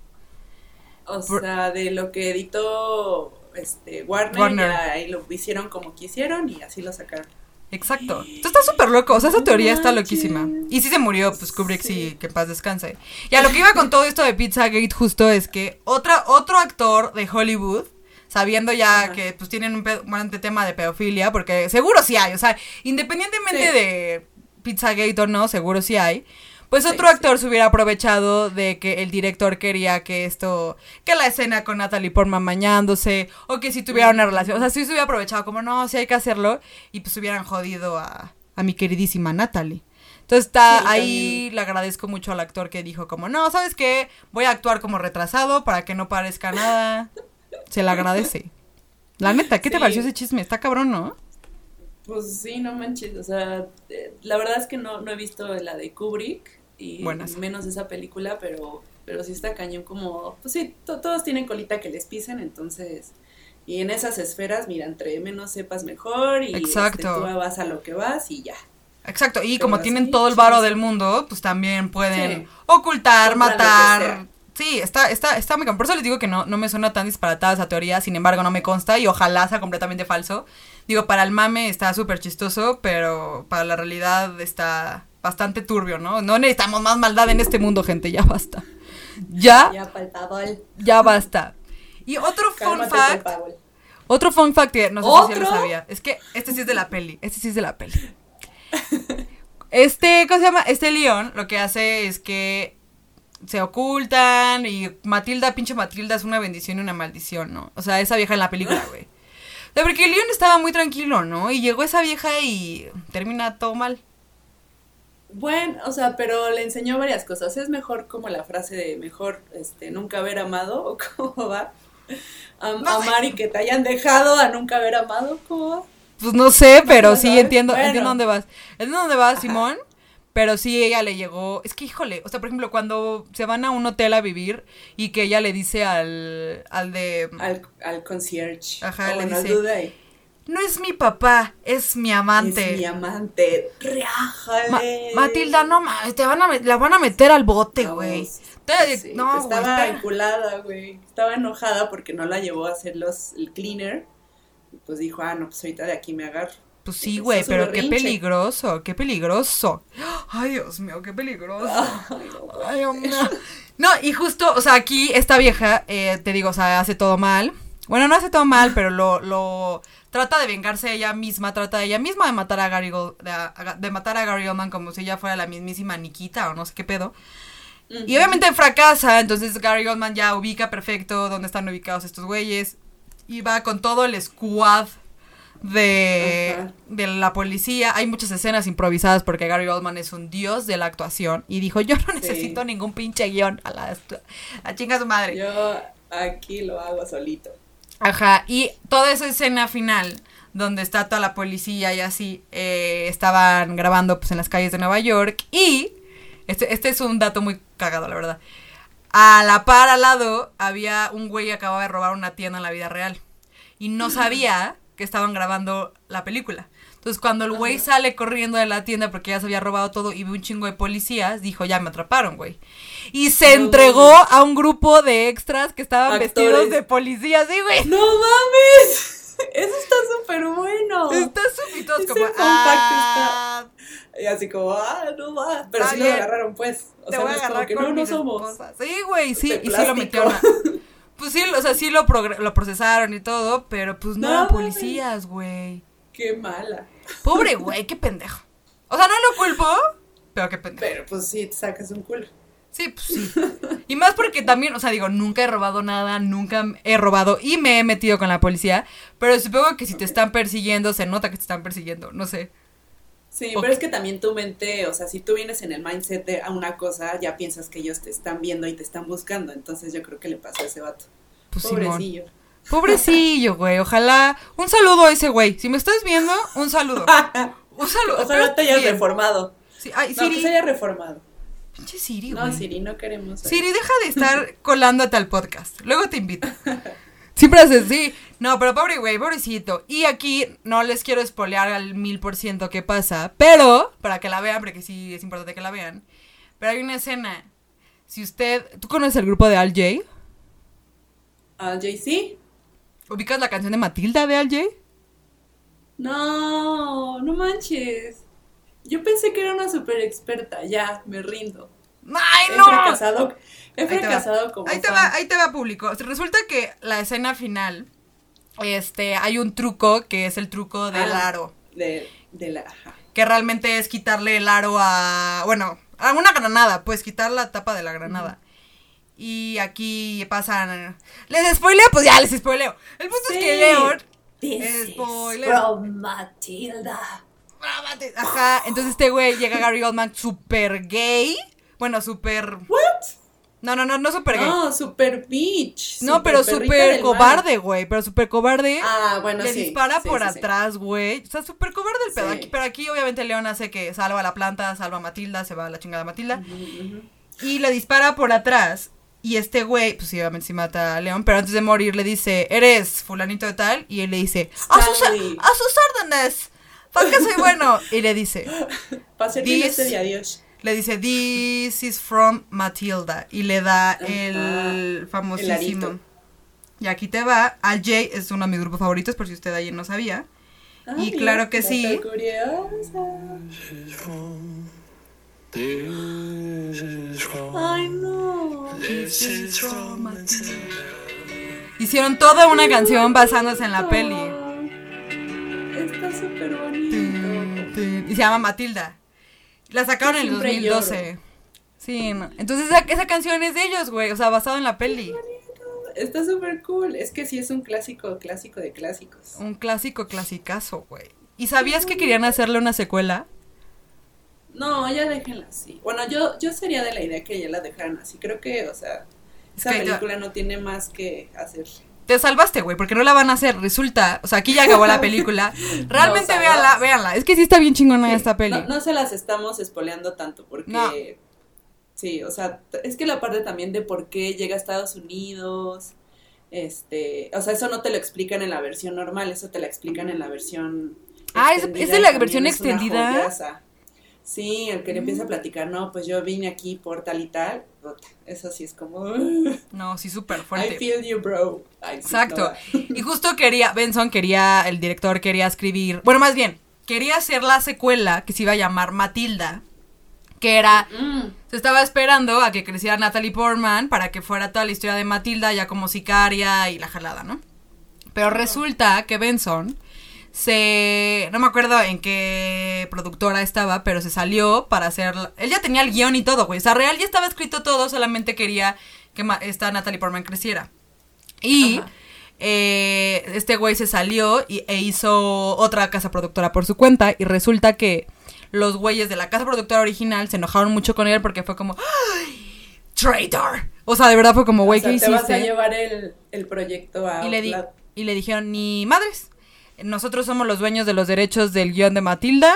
O Por- sea, de lo que editó este Warner, ahí lo hicieron como quisieron y así lo sacaron. Exacto. Esto está súper loco. O sea, esa teoría está loquísima. Y si se murió, pues Kubrick sí, Sí. que paz descanse. Y a lo que iba con todo esto de Pizzagate justo es que otra, otro actor de Hollywood, sabiendo ya Ajá. que pues tienen un, un tema de pedofilia, porque seguro sí hay, o sea, independientemente Sí. de Pizzagate o no, seguro sí hay. Pues otro sí. actor se hubiera aprovechado de que el director quería que esto, que la escena con Natalie Portman bañándose, o que si tuviera una relación, o sea, sí se hubiera aprovechado como, no, sí hay que hacerlo, y pues hubieran jodido a, a mi queridísima Natalie. Entonces está ahí, también. le agradezco mucho al actor que dijo como, no, ¿sabes qué? Voy a actuar como retrasado para que no parezca nada. Se le agradece. La neta, ¿qué te pareció ese chisme? Está cabrón, ¿no? Pues sí, no manches, o sea, eh, la verdad es que no, no he visto la de Kubrick y Buenas. menos esa película, pero, pero sí está cañón como, pues sí, to- todos tienen colita que les pisen, entonces, y en esas esferas, mira, entre menos sepas mejor y Exacto. este, tú vas a lo que vas y ya. Exacto, y Pero como así, tienen todo el varo sí. del mundo, pues también pueden Sí. ocultar, Compran matar. Sí, está, está, está muy. Por eso les digo que no, no me suena tan disparatada esa teoría, sin embargo no me consta y ojalá sea completamente falso. Digo, para el mame está súper chistoso, pero para la realidad está bastante turbio, ¿no? No necesitamos más maldad en este mundo, gente, ya basta. Ya, ya, Ya basta. Y otro [LAUGHS] fun fact, otro fun fact que no sé si ya lo sabía. Es que este sí es de la peli. Este sí es de la peli. Este, ¿cómo se llama? Este león lo que hace es que se ocultan y Matilda, pinche Matilda, es una bendición y una maldición, ¿no? O sea, esa vieja en la película, [LAUGHS] güey. O sea, porque el león estaba muy tranquilo, ¿no? Y llegó esa vieja y termina todo mal. Bueno, o sea, pero le enseñó varias cosas. Es mejor como la frase de mejor este nunca haber amado o cómo va. Am- amar y que te hayan dejado a nunca haber amado, ¿cómo va? Pues no sé, pero ¿No sí sabes? entiendo, Bueno. entiendo dónde vas. Entiendo dónde vas, Simón. Pero sí, ella le llegó. Es que, híjole, o sea, por ejemplo, cuando se van a un hotel a vivir y que ella le dice al, al de. Al, al concierge. Ajá, O le dice. No es mi papá, es mi amante. Es mi amante. Ma-. Matilda, no mames, te van a la van a meter al bote, güey. sí, no, estaba espera. enculada, güey. Estaba enojada porque no la llevó a hacer los, el cleaner. Y pues dijo, ah, no, pues ahorita de aquí me agarro. Pues sí, güey, pero qué peligroso, qué peligroso. Ay, Dios mío, qué peligroso. Ay, Dios mío. No, y justo, o sea, aquí esta vieja, eh, te digo, o sea, hace todo mal. Bueno, no hace todo mal, pero lo, lo trata de vengarse ella misma, trata ella misma de matar a Gary Gold- de, a- de matar a Gary Oldman como si ella fuera la mismísima Nikita o no sé qué pedo. Y obviamente fracasa, entonces Gary Oldman ya ubica perfecto dónde están ubicados estos güeyes. Y va con todo el squad de, de la policía. Hay muchas escenas improvisadas porque Gary Oldman es un dios de la actuación. Y dijo, yo no necesito ningún pinche guion. A la, a chinga su madre. Yo aquí lo hago solito. Ajá, y toda esa escena final, donde está toda la policía y así, eh, estaban grabando pues en las calles de Nueva York y, este, este es un dato muy cagado, la verdad, a la par al lado había un güey que acababa de robar una tienda en la vida real y no sabía que estaban grabando la película. Entonces cuando el güey sale corriendo de la tienda porque ya se había robado todo y ve un chingo de policías, dijo, ya me atraparon, güey. Y se No entregó a un grupo de extras que estaban Actores. vestidos de policías, sí, güey. ¡No mames! [LAUGHS] Eso está súper bueno. Está súper como, ah, Y así como, ah, no va. Pero Está sí lo agarraron, pues. O te sea, voy no a es como agarrar que con no, no mis somos. esposas. Sí, güey, sí, De y sí lo metieron. a- Pues sí, o sea, sí lo, procesaron y todo, pero pues no, eran policías, güey. Qué mala. Pobre güey, qué pendejo. O sea, no lo culpo, pero qué pendejo. Pero pues sí, te sacas un culo. Sí, pues sí. Y más porque también, o sea, digo, nunca he robado nada, nunca he robado y me he metido con la policía, pero supongo que si te están persiguiendo, se nota que te están persiguiendo, no sé. Sí, pero es que también tu mente, o sea, si tú vienes en el mindset de a una cosa, ya piensas que ellos te están viendo y te están buscando. Entonces yo creo que le pasó a ese vato. Pues Simón. Pobrecillo. Güey. Ojalá. Un saludo a ese güey. Si me estás viendo, un saludo. [LAUGHS] Un saludo. Ojalá te hayas bien. reformado. Sí, ay, No, que Siri. se haya reformado. Pinche Siri, No, güey. Siri, no queremos. Siri, deja de estar [LAUGHS] colándote al podcast. Luego te invito. Siempre haces, sí. No, pero pobre güey, pobrecito. Y aquí no les quiero espolear al mil por ciento qué pasa, pero, para que la vean, porque sí es importante que la vean. Pero hay una escena. Si usted. ¿Tú conoces el grupo de Al J? ¿Al JC? ¿Ubicas la canción de Matilda de Al J? No, no manches. Yo pensé que era una super experta. Ya, me rindo. ¡Ay, He no! fracasado, he Ahí te va. fracasado como Ahí te fan. va, ahí te va público. Resulta que la escena final, este, hay un truco que es el truco del Ah. aro. De, de la... ajá. Que realmente es quitarle el aro a. Bueno, a una granada, pues quitar la tapa de la granada. Y aquí pasan. ¿Les spoileo? Pues ya les spoileo. El punto es que Sí. Leon. This Spoiler. is from Matilda. Ajá, entonces este güey llega Gary Oldman super gay. Bueno, super. ¿What? No, no, no, no super gay. No, super bitch. No, super pero del cobarde, güey. Pero súper cobarde. Ah, bueno, le sí. dispara sí, por sí, sí. atrás, güey. O sea, súper cobarde el pedo. Sí. Aquí- pero aquí, obviamente, León hace que salva a la planta, salva a Matilda, se va a la chingada Matilda. Y le dispara por atrás. Y este güey, pues sí, obviamente sí mata a León. Pero antes de morir le dice, eres fulanito de tal. Y él le dice, a sus, a sus órdenes. ¿Para qué soy bueno? Y le dice, [LAUGHS] este de adiós. le dice, this is from Matilda. Y le da el famosísimo. y aquí te va. Al J es uno de mis grupos favoritos, por si usted ayer no sabía. Y claro que sí. curioso. Ay, no. Hicieron toda una canción basándose en la peli. Está súper bonito. Y se llama Matilda. La sacaron en el Siempre 2012. Sí, no. Entonces esa, esa canción es de ellos, güey. O sea, basado en la peli. Está súper cool. Es que sí es un clásico, clásico de clásicos. Un clásico clasicazo, güey. ¿Y sabías que querían hacerle una secuela? No, ya déjenla así. Bueno, yo, yo sería de la idea que ya la dejaran así. Creo que, o sea, esa que película no tiene más que hacer. Te salvaste, güey, porque no la van a hacer. Resulta, o sea, aquí ya acabó la película. [LAUGHS] Realmente Nos véanla, véanla. Es que sí está bien chingona Sí, esta peli. No, no se las estamos espoleando tanto porque... No. Sí, o sea, es que la parte también de por qué llega a Estados Unidos, este, o sea, eso no te lo explican en la versión normal, eso te la explican en la versión Ah, ¿es- de la versión extendida? Sí, el que le Mm. empieza a platicar, no, pues yo vine aquí por tal y tal, eso sí es como, No, sí, súper I fuerte. feel you, bro. Sí, Exacto. Y justo quería, Benson quería, el director quería escribir, bueno, más bien, quería hacer la secuela que se iba a llamar Matilda, que era, Mm, se estaba esperando a que creciera Natalie Portman para que fuera toda la historia de Matilda ya como sicaria y la jalada, ¿no? Pero resulta que Benson se, no me acuerdo en qué productora estaba, pero se salió para hacer, él ya tenía el guion y todo, güey, o sea, real ya estaba escrito todo, solamente quería que esta Natalie Portman creciera. Y Ajá. eh, este güey se salió y, e hizo otra casa productora por su cuenta y resulta que los güeyes de la casa productora original se enojaron mucho con él porque fue como ¡Ay! traitor. O sea, de verdad fue como, güey, o sea, ¿qué te vas a llevar el, el proyecto a Y le, di- y le dijeron, ni madres, nosotros somos los dueños de los derechos del guion de Matilda,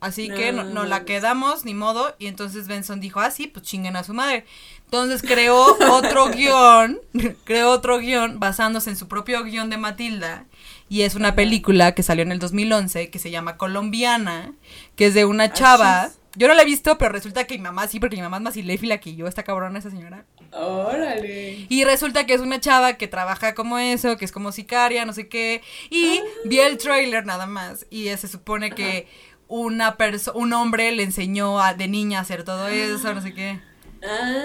así que no, la quedamos, ni modo. Y entonces Benson dijo, ah, sí, pues chinguen a su madre. Entonces creó otro [LAUGHS] guion, creó otro guion basándose en su propio guion de Matilda. Y es una película que salió en el 2011 que se llama Colombiana, que es de una chava. Yo no la he visto, pero resulta que mi mamá sí, porque mi mamá es más iléfila que yo, esta cabrona, esa señora. Órale. Y resulta que es una chava que trabaja como eso, que es como sicaria, no sé qué. Y Ah. vi el trailer nada más. Y se supone que una un hombre le enseñó a, de niña a hacer todo eso, no sé qué. Ah,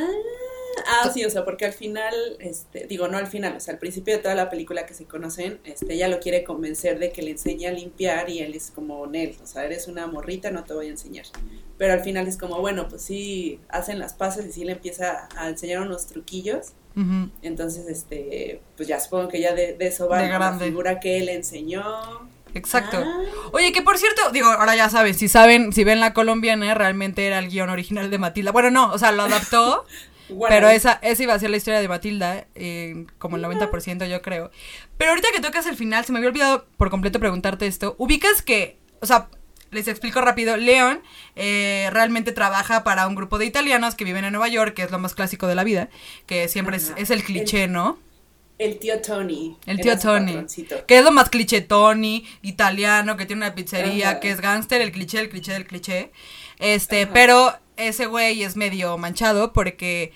[LAUGHS] ah, sí, o sea, porque al final, este, digo, no al final, o sea, al principio de toda la película que se conocen, este, ella lo quiere convencer de que le enseñe a limpiar y él es como Nel, o sea, eres una morrita, no te voy a enseñar. Pero al final es como, bueno, pues sí, hacen las paces y sí le empieza a enseñar unos truquillos. Ujú. Entonces, este, pues ya supongo que ya de, de eso va De la figura que él enseñó. Exacto. Ah. Oye, que por cierto, digo, ahora ya saben, si saben, si ven la colombiana, realmente era el guion original de Matilda. Bueno, no, o sea, lo adaptó. [LAUGHS] Pero esa, esa iba a ser la historia de Matilda, eh, como el 90% yo creo. Pero ahorita que tocas el final, se me había olvidado por completo preguntarte esto. Ubicas que, o sea, les explico rápido, Leon eh, realmente trabaja para un grupo de italianos que viven en Nueva York, que es lo más clásico de la vida, que siempre es, es el cliché, ¿no? El tío Tony. El tío Tony. patroncito. Que es lo más cliché Tony, italiano, que tiene una pizzería, Ajá. que es gángster, el cliché, el cliché, el cliché. Este, Ajá. pero ese güey es medio manchado porque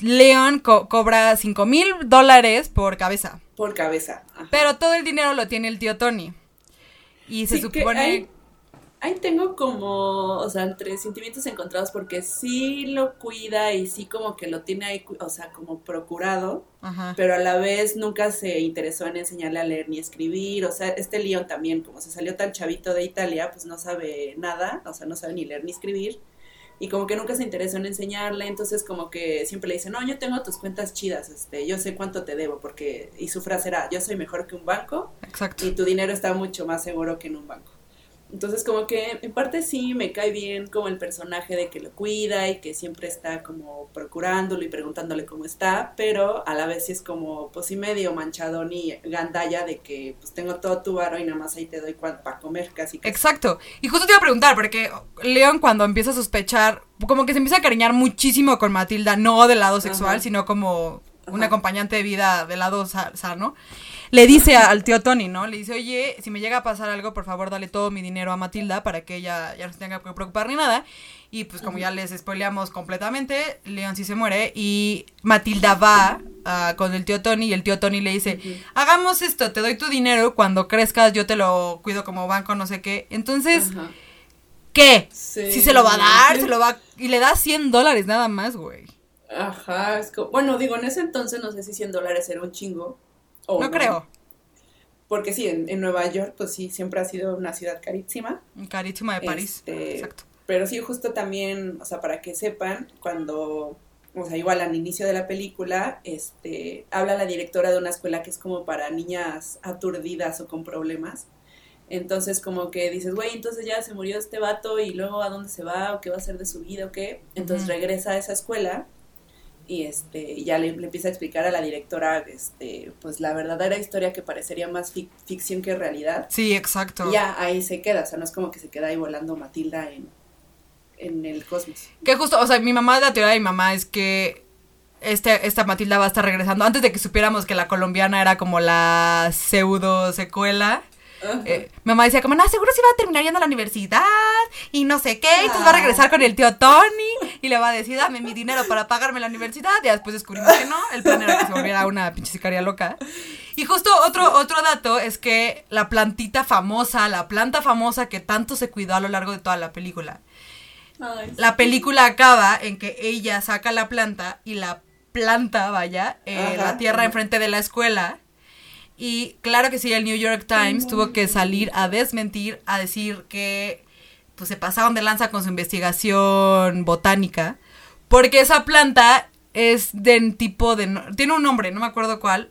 Leon co- cobra 5 mil dólares por cabeza. Por cabeza. ajá. Pero todo el dinero lo tiene el tío Tony. Y se Sí, que supone... ahí, tengo como, o sea, entre sentimientos encontrados porque sí lo cuida y sí como que lo tiene ahí, o sea, como procurado, Ajá. pero a la vez nunca se interesó en enseñarle a leer ni escribir, o sea, este Leon también, como se salió tan chavito de Italia, pues no sabe nada, o sea, no sabe ni leer ni escribir. Y como que nunca se interesó en enseñarle, entonces como que siempre le dice, no, yo tengo tus cuentas chidas, este, yo sé cuánto te debo, porque, y su frase era, yo soy mejor que un banco, Exacto. y tu dinero está mucho más seguro que en un banco. Entonces como que en parte sí me cae bien como el personaje de que lo cuida y que siempre está como procurándolo y preguntándole cómo está, pero a la vez sí es como pues sí medio manchadón y gandalla de que pues tengo todo tu varo y nada más ahí te doy para comer casi casi. Exacto. Y justo te iba a preguntar, porque Leon cuando empieza a sospechar, como que se empieza a cariñar muchísimo con Matilda, no del lado sexual, Ajá. sino como un Ajá. acompañante de vida del lado sa- sano. Le dice a- al tío Tony, ¿no? Le dice, oye, si me llega a pasar algo, por favor, dale todo mi dinero a Matilda para que ella ya no se tenga que preocupar ni nada. Y pues como ya les spoileamos completamente, Leon sí se muere y Matilda va ah, con el tío Tony y el tío Tony le dice, hagamos esto, te doy tu dinero, cuando crezcas yo te lo cuido como banco, no sé qué. Entonces, Ajá. ¿qué? Sí. Si se lo va a dar, se lo va... Y le da 100 dólares nada más, güey. Ajá, es co- bueno, digo, en ese entonces no sé si 100 dólares era un chingo. No creo. Porque sí, en, en Nueva York, pues sí, siempre ha sido una ciudad carísima. Carísima de París. Este, Exacto. Pero sí, justo también, o sea, para que sepan, cuando, o sea, igual al inicio de la película, este, habla la directora de una escuela que es como para niñas aturdidas o con problemas. Entonces, como que dices, güey, entonces ya se murió este vato y luego a dónde se va o qué va a hacer de su vida o qué. Entonces regresa a esa escuela y este ya le, le empieza a explicar a la directora, este, pues la verdadera historia que parecería más fic- ficción que realidad. Sí, exacto. Y ya ahí se queda, o sea, no es como que se queda ahí volando Matilda en, en el cosmos. Que justo, o sea, mi mamá, la teoría de mi mamá es que este, esta Matilda va a estar regresando. Antes de que supiéramos que la colombiana era como la pseudo secuela. Eh, mi mamá decía como, no, seguro sí va a terminar yendo a la universidad y no sé qué, y entonces va a regresar con el tío Tony y le va a decir, dame mi dinero para pagarme la universidad, y después descubrimos que no, el plan era que se volviera una pinche sicaria loca. Y justo otro, otro dato es que la plantita famosa, la planta famosa que tanto se cuidó a lo largo de toda la película, Ay, la película acaba en que ella saca la planta y la planta, vaya, eh, la tierra enfrente de la escuela. Y claro que sí, el New York Times tuvo que salir a desmentir, a decir que pues se pasaron de lanza con su investigación botánica, porque esa planta es de tipo de... tiene un nombre, no me acuerdo cuál,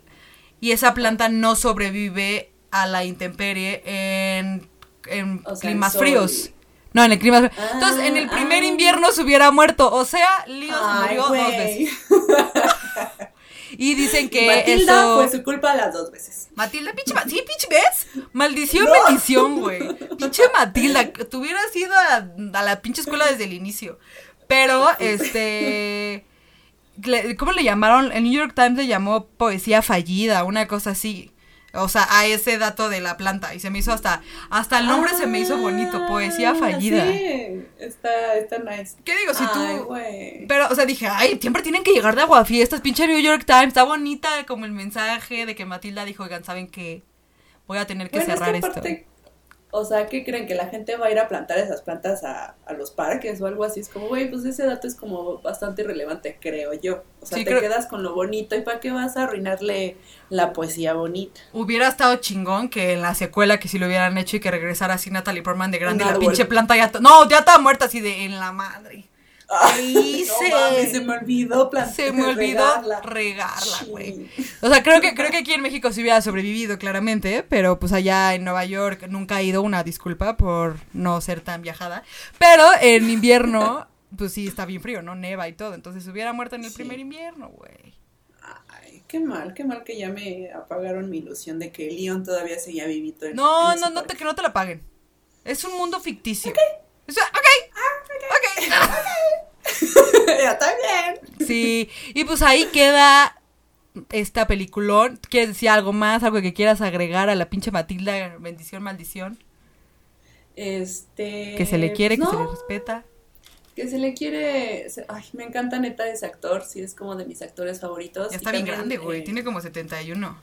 y esa planta no sobrevive a la intemperie en, en O sea, en climas fríos. No, en el clima. Entonces, en el Ah, primer invierno se hubiera muerto. O sea, Leo se Ay, murió dos veces. [LAUGHS] Y dicen que Matilda eso... fue su culpa las dos veces. Matilda, pinche ma- Sí, pinche, ¿ves? Maldición, No. bendición, güey. [LAUGHS] Pinche Matilda, tú hubieras ido a, a la pinche escuela desde el inicio. Pero, este... ¿Cómo le llamaron? El New York Times le llamó poesía fallida, una cosa así. O sea, a ese dato de la planta. Y se me hizo hasta... Hasta el nombre se me hizo bonito, poesía Ah, fallida. Sí, está, está nice. ¿Qué digo? Si Ay, tú... Pero, o sea, dije, ay, siempre tienen que llegar de aguafiestas, pinche New York Times, está bonita como el mensaje de que Matilda dijo, oigan, ¿saben qué? Voy a tener que Bueno, es cerrar que esto. O sea, ¿qué creen? Que la gente va a ir a plantar esas plantas a, a los parques o algo así. Es como, güey, pues ese dato es como bastante irrelevante, creo yo. O sea, Sí, te creo- quedas con lo bonito y ¿para qué vas a arruinarle la poesía bonita? Hubiera estado chingón que en la secuela que si lo hubieran hecho y que regresara así Natalie Portman de grande y la pinche planta ya... No, ya estaba muerta así de en la madre. Hice? No se me olvidó plantar. Se me olvidó regarla. Sí. güey. O sea, creo que, creo que aquí en México sí hubiera sobrevivido, claramente, pero pues allá en Nueva York nunca ha ido una disculpa por no ser tan viajada. Pero en invierno, pues sí está bien frío, ¿no? Neva y todo. Entonces hubiera muerto en el Sí. primer invierno, güey. Ay, qué mal, qué mal que ya me apagaron mi ilusión de que Leon todavía seguía vivito en No, en no, no, te, que no te la paguen. Es un mundo ficticio. O sea, ok. Ok. ya [LAUGHS] está bien. Sí, y pues ahí queda esta peliculón. ¿Quieres decir algo más? ¿Algo que quieras agregar a la pinche Matilda? Bendición, maldición. Este. Que se le quiere, que no, se le respeta. Que se le quiere. Ay, me encanta neta ese actor. Sí, es como de mis actores favoritos. Ya Y está bien también, grande, güey. eh, Tiene como 71.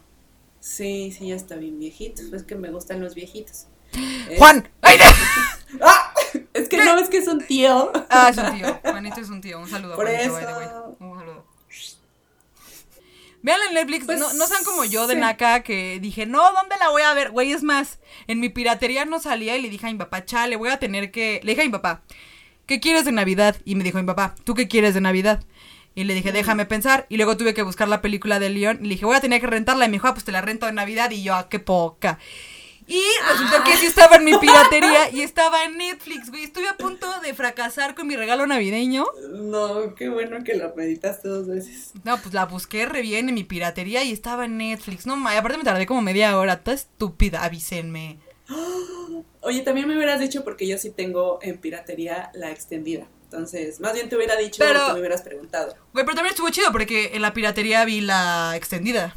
Sí, sí, ya está bien viejito. Es que me gustan los viejitos. [GASPS] ¡Juan! ¡Ay, no! [LAUGHS] ¡Ah! Es que no, es que es un tío. Ah, es un tío. Juanito es un tío. Un saludo, Por Juanito, eso. by the way. Un saludo. Vean en Netflix, Pues, no, no sean como yo de sí. Naka que dije, no, ¿dónde la voy a ver? Güey, es más, en mi piratería no salía y le dije a mi papá, chale, voy a tener que... Le dije a mi papá, ¿qué quieres de Navidad? Y me dijo mi papá, ¿tú qué quieres de Navidad? Y le dije, déjame pensar. Y luego tuve que buscar la película de León. Y le dije, voy a tener que rentarla. Y me dijo, ah, pues te la rento de Navidad. Y yo, ah, qué poca. Y resultó que sí estaba en mi piratería y estaba en Netflix, güey. Estuve a punto de fracasar con mi regalo navideño. No, qué bueno que lo meditaste dos veces. No, pues la busqué re bien en mi piratería y estaba en Netflix. No, ma, aparte me tardé como media hora. Está estúpida, avísenme. [GASPS] Oye, también me hubieras dicho porque yo sí tengo en piratería la extendida. Entonces, más bien te hubiera dicho Pero- o me hubieras preguntado. Güey, pero también estuvo chido porque en la piratería vi la extendida.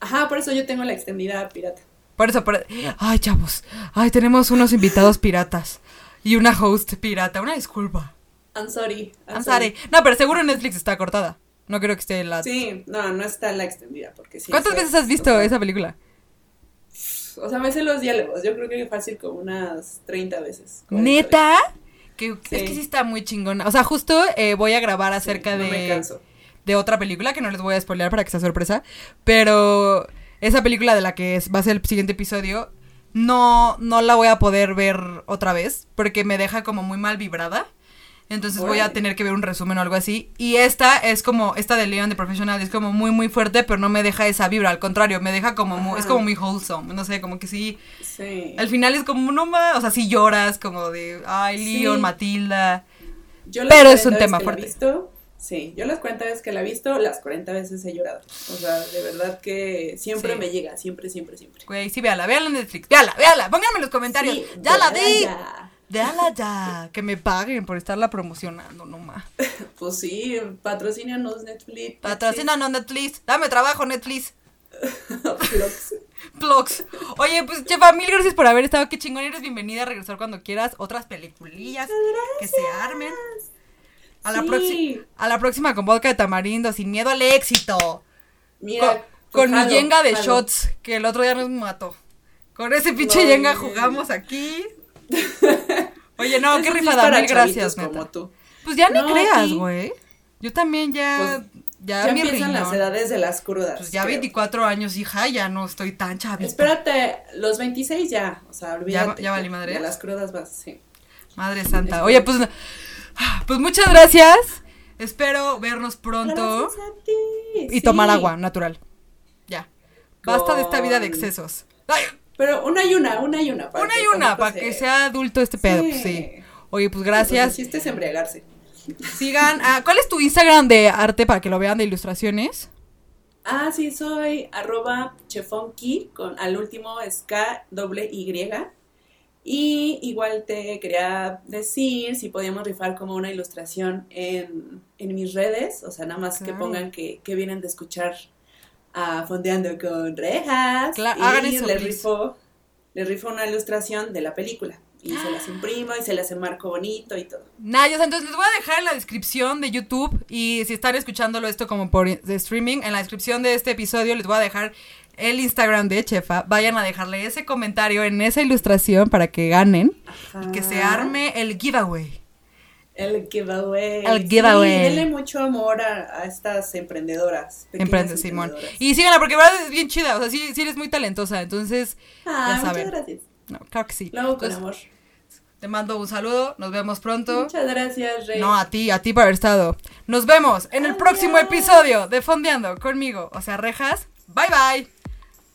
Ajá, por eso yo tengo la extendida pirata. Por eso, por... Ay, chavos. Ay, tenemos unos invitados piratas. Y una host pirata. Una disculpa. I'm sorry. I'm sorry. No, pero seguro Netflix está cortada. No creo que esté en la... Sí, no, no está la extendida porque sí. ¿Cuántas veces has visto esa película? O sea, me sé los diálogos. Yo creo que fácil como unas 30 veces. 40 ¿Neta? Que, Sí. Es que sí está muy chingona. O sea, justo eh, voy a grabar acerca no de... me canso. de otra película que no les voy a spoilear para que sea sorpresa. Pero esa película de la que es- va a ser el siguiente episodio, no, no la voy a poder ver otra vez porque me deja como muy mal vibrada. Entonces voy a tener que ver un resumen o algo así. Y esta es como, esta de Leon de Professional es como muy muy fuerte, pero no me deja esa vibra. Al contrario, me deja como muy, es como muy wholesome. No sé, como que sí. Sí. Al final es como, no más, o sea, sí lloras, como de, ay, Leon, Sí. Matilda. Yo Pero es un 40 tema fuerte. visto, sí, yo las 40 veces que la he visto, las 40 veces he llorado. O sea, de verdad que siempre Sí. me llega, siempre, siempre, siempre. Güey, sí, véala, véala en Netflix. Véala, véala, pónganme en los comentarios. Sí, ya la vi. ya. Déjala ya, que me paguen por estarla promocionando nomás. [LAUGHS] Pues sí, patrocínanos Netflix. Patrocínanos Netflix, dame trabajo Netflix. [LAUGHS] Vlogs. Vlogs. Oye, pues Chefa, mil gracias por haber estado, qué chingón, eres bienvenida a regresar cuando quieras, otras peliculillas que se armen. A la, Sí. a la próxima con vodka de tamarindo, sin miedo al éxito. Mira, Con, con mi yenga de jalo. shots, que el otro día nos mató. Con ese pinche No, yenga jugamos aquí. [LAUGHS] Oye, no, qué para mil gracias, neta. como tú. Pues ya ni No, creas, sí. güey. Yo también ya. ya, Ya mi empiezan las edades de las crudas. Pues ya creo. 24 años, hija, ya no estoy tan chavita. Espérate, los 26 ya, o sea, olvídate. ya valí madre. De las crudas vas, sí. Madre santa. Oye, pues. Pues muchas gracias. Espero vernos pronto. Gracias a ti. Y tomar agua, natural. Ya. Basta de esta vida de excesos. Ay, Pero una y una, una y una. para una y una, para se- que sea adulto este pedo. pues sí. Oye, pues gracias. Pues el chiste es embriagarse. Sigan. ah, ¿Cuál es tu Instagram de arte para que lo vean de ilustraciones? Ah, sí, soy arroba chefonki, con al último es K doble Y. Y igual te quería decir si podíamos rifar como una ilustración en, en mis redes, o sea, nada más que pongan que, que vienen de escuchar a Fondeando con Rejas. Claro, y hagan eso, les rifo, les rifo una ilustración de la película. Y se las [GASPS] imprimo y se las enmarco bonito y todo. Nayos, entonces les voy a dejar en la descripción de YouTube y si están escuchándolo esto como por streaming, en la descripción de este episodio les voy a dejar el Instagram de Chefa. Vayan a dejarle ese comentario en esa ilustración para que ganen y que se arme el giveaway. El giveaway. El giveaway. Sí, denle mucho amor a, a estas emprendedoras. Emprende, Simón. Y síganla porque verdad es bien chida, o sea, sí, sí eres muy talentosa, entonces Ah, ya saben. muchas gracias. No, claro que sí. Lo hago con amor. te mando un saludo, nos vemos pronto. Muchas gracias, Rey. No, a ti, a ti por haber estado. Nos vemos en el próximo episodio de Fondeando conmigo. O sea, rejas. Bye bye.